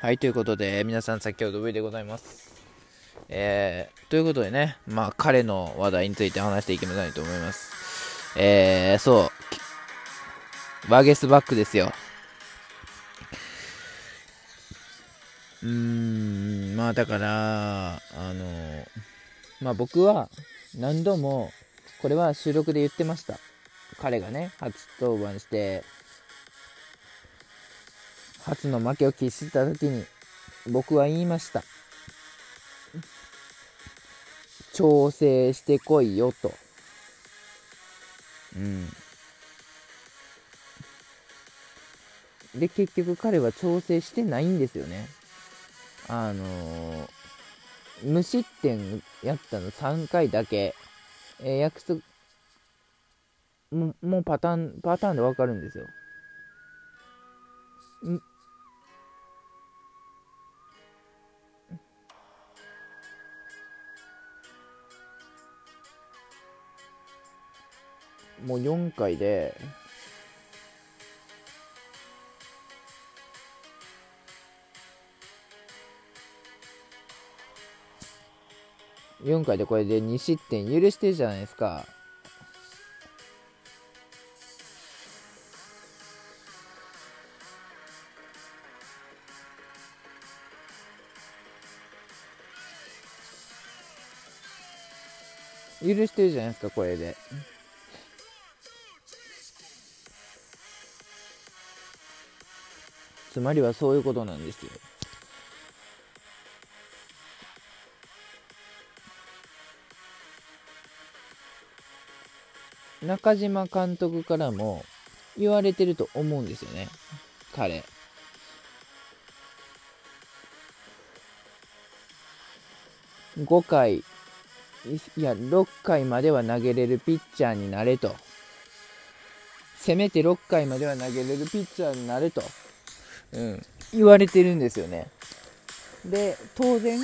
はい、ということで、皆さん先ほど上でございます。えー、ということでね、まあ、彼の話題について話していきたいと思います。えー、そう、ワゲスバックですよ。うーん、まあ、だから、あの、まあ、僕は何度も、これは収録で言ってました。彼がね、初登板して、初の負けを喫した時に僕は言いました。調整してこいよと。うん。で結局彼は調整してないんですよね。あのー無失点やったの3回だけ、えー約束ももうパターンパターンで分かるんですよ。もう4回で4回でこれで2失点許してるじゃないですか。許してるじゃないですかこれで。つまりはそういうことなんですよ。中島監督からも言われてると思うんですよね。彼。5回いや6回までは投げれるピッチャーになれと。せめて6回までは投げれるピッチャーになれと、うん、言われてるんですよね。で当然、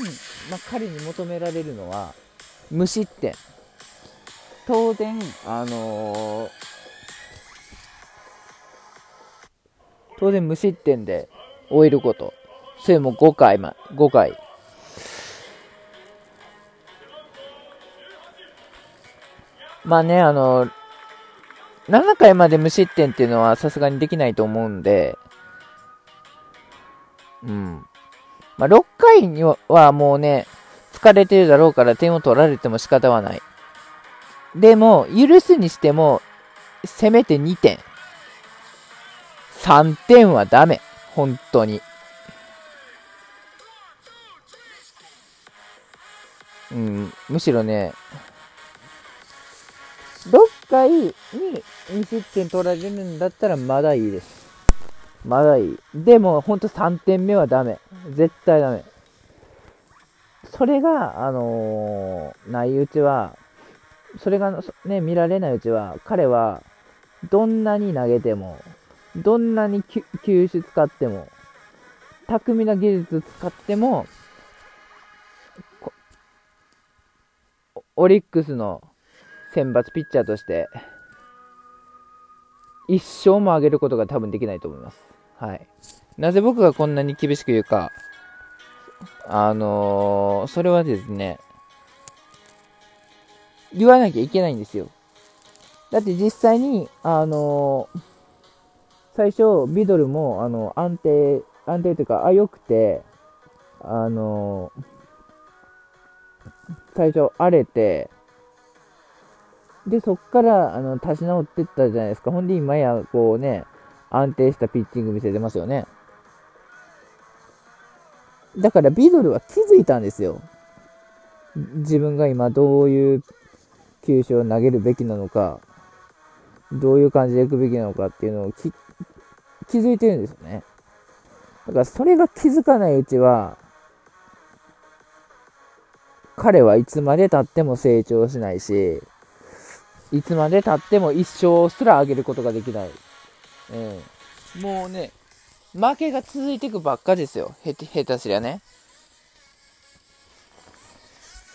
まあ、彼に求められるのは無失点当然あのー当然無失点で終えること。それも5回ま5回。まあね、あの、7回まで無失点っていうのはさすがにできないと思うんで、うん。まあ、6回にはもうね、疲れてるだろうから点を取られても仕方はない。でも、許すにしても、せめて2点。3点はダメ。本当に。うん、むしろね、6回に2失点取られるんだったらまだいいです。まだいい。でも、ほんと3点目はダメ。絶対ダメ。それが、あのーないうちは、それがね、見られないうちは、彼は、どんなに投げても、どんなに球種使っても、巧みな技術使っても、オリックスの選抜ピッチャーとして、一生も上げることが多分できないと思います。はい。なぜ僕がこんなに厳しく言うか、あのー、それはですね、言わなきゃいけないんですよ。だって実際に、あのー、最初、ビドルも、あの、安定、安定というか、あ、良くて、あのー、最初荒れて、で、そっから、あの、立ち直ってったじゃないですか。ほんで、今や、こうね、安定したピッチング見せてますよね。だから、ビドルは気づいたんですよ。自分が今、どういう球種を投げるべきなのか、どういう感じでいくべきなのかっていうのを気づいてるんですよね。だから、それが気づかないうちは、彼はいつまで経っても成長しないし、いつまで経っても一生すら上げることができない。うん。もうね、負けが続いていくばっかですよ。へ下手すりゃね。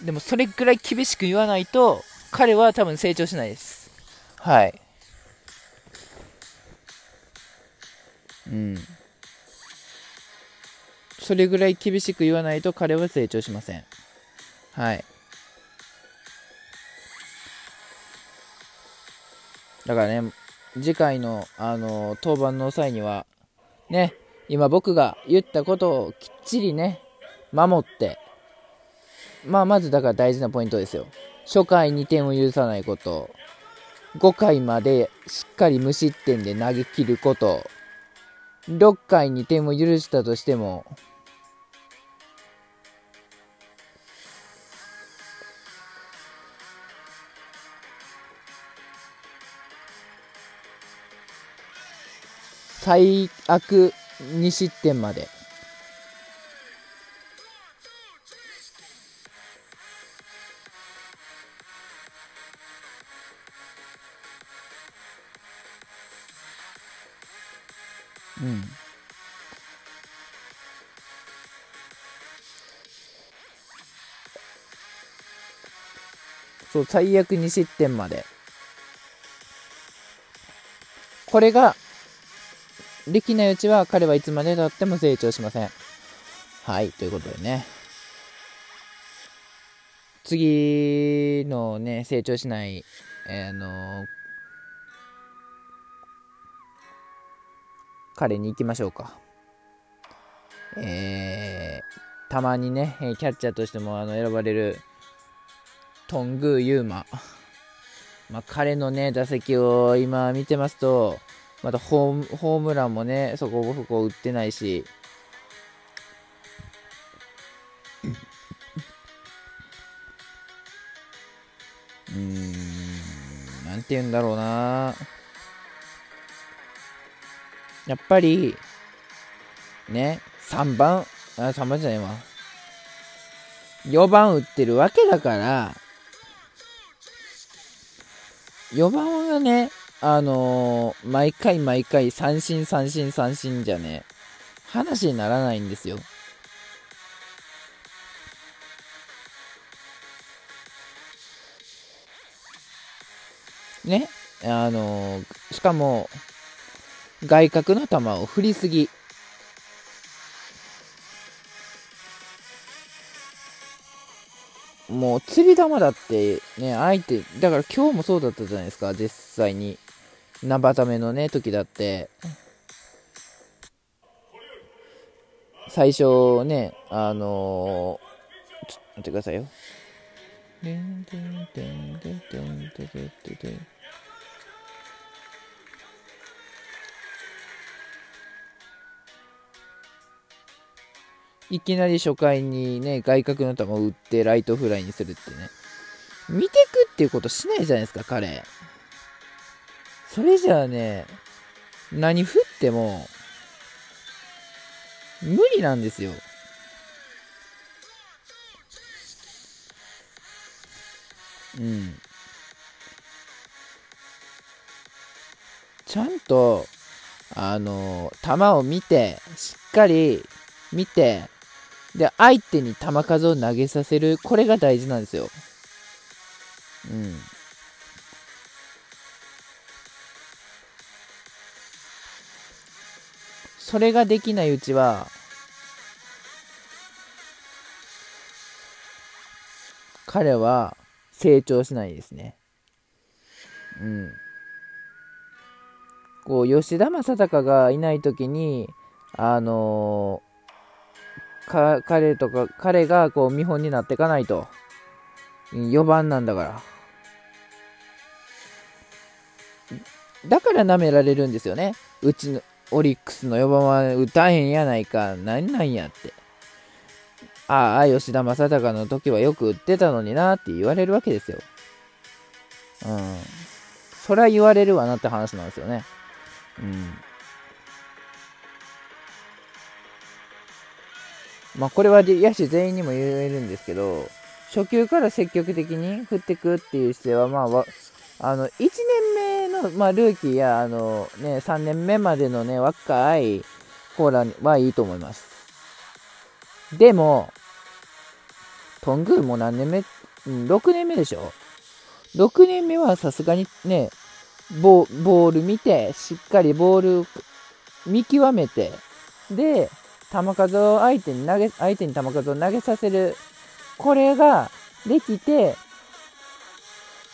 でもそれぐらい厳しく言わないと、彼は多分成長しないです。はい。そそれぐらい厳しく言わないと彼は成長しません。はい。だからね、次回の、あの、登板の際には、ね、今僕が言ったことをきっちりね、守って、まあ、まずだから大事なポイントですよ。初回2点を許さないこと。5回までしっかり無失点で投げ切ること。6回に点を許したとしても、最悪2失点まで。うん。そう、最悪2失点まで。これが、できないうちは彼はいつまでたっても成長しません。はい、ということでね。次のね、成長しない、えー、あの彼に行きましょうか。えー、たまにね、キャッチャーとしてもあの選ばれるトングー・ユーマ。まあ、彼のね、打席を今見てますと、またホーホームランもね、そこそこ打ってないし、うーん、なんて言うんだろうな。やっぱり、ね、3番、あ、3番じゃないわ。4番打ってるわけだから、4番がね、あのー、毎回毎回三振三振三振じゃね、話にならないんですよ。ね、あのー、しかも、外角の球を振りすぎ。もう釣り玉だってね、相手、だから今日もそうだったじゃないですか、実際に。生ためのね、時だって。最初ね、あのー、ちょっと待ってくださいよ。いきなり初回にね、外角の球を打ってライトフライにするってね。見てくっていうことしないじゃないですか、彼。それじゃあね、何振っても、無理なんですよ。うん。ちゃんと、あの、球を見て、しっかり見て、で、相手に球数を投げさせる。これが大事なんですよ。うん。それができないうちは、彼は成長しないですね。うん。こう、吉田正尚がいないときに、あのか彼とか、彼がこう見本になっていかないと。4番なんだから。だから舐められるんですよね。うちの、オリックスの4番は打たへんやないか。何なんやって。ああ、吉田正尚の時はよく打ってたのになって言われるわけですよ。うん。それは言われるわなって話なんですよね。うん。まあ、これは野手全員にも言えるんですけど、初球から積極的に振ってくっていう姿勢は、まあ、あの、1年目まあ、ルーキーや、あの、ね、3年目までのね、若いコーラはいいと思います。でも、トングーも何年目、うん、6年目でしょ ?6 年目はさすがにね、ボール見て、しっかりボール見極めて、で、球数を相手に投げ、相手に球数を投げさせる、これができて、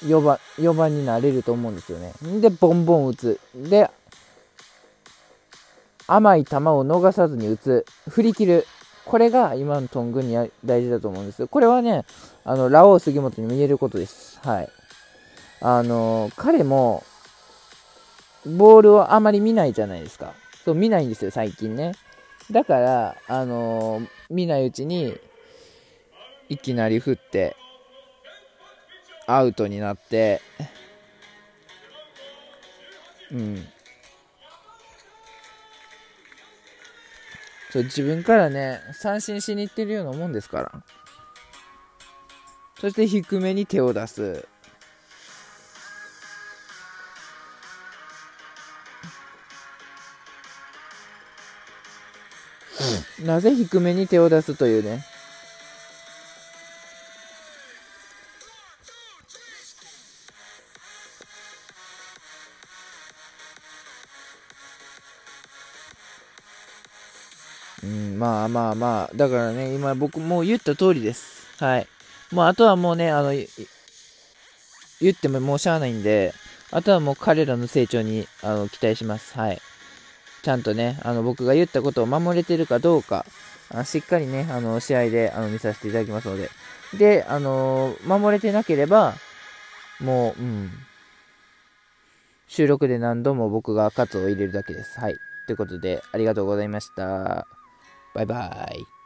4番、4番になれると思うんですよね。で、ボンボン打つ。で、甘い球を逃さずに打つ。振り切る。これが今のトングに大事だと思うんですよ。これはね、あの、ラオウ杉本にも言えることです。はい。あの、彼も、ボールをあまり見ないじゃないですか。そう、見ないんですよ、最近ね。だから、あの見ないうちに、いきなり振って、アウトになって、うん。そう自分からね、三振しに行ってるようなもんですから。そして低めに手を出す。なぜ低めに手を出すというね。まあまあまあ、だからね、今僕もう言った通りです。はい。もうあとはもうね、あの、言ってももうしゃあないんで、あとはもう彼らの成長にあの期待します。はい。ちゃんとね、あの僕が言ったことを守れてるかどうか、あしっかりね、あの試合であの見させていただきますので。で、あの守れてなければ、もう、うん。収録で何度も僕がカツを入れるだけです。はい。ということで、ありがとうございました。バイバイ。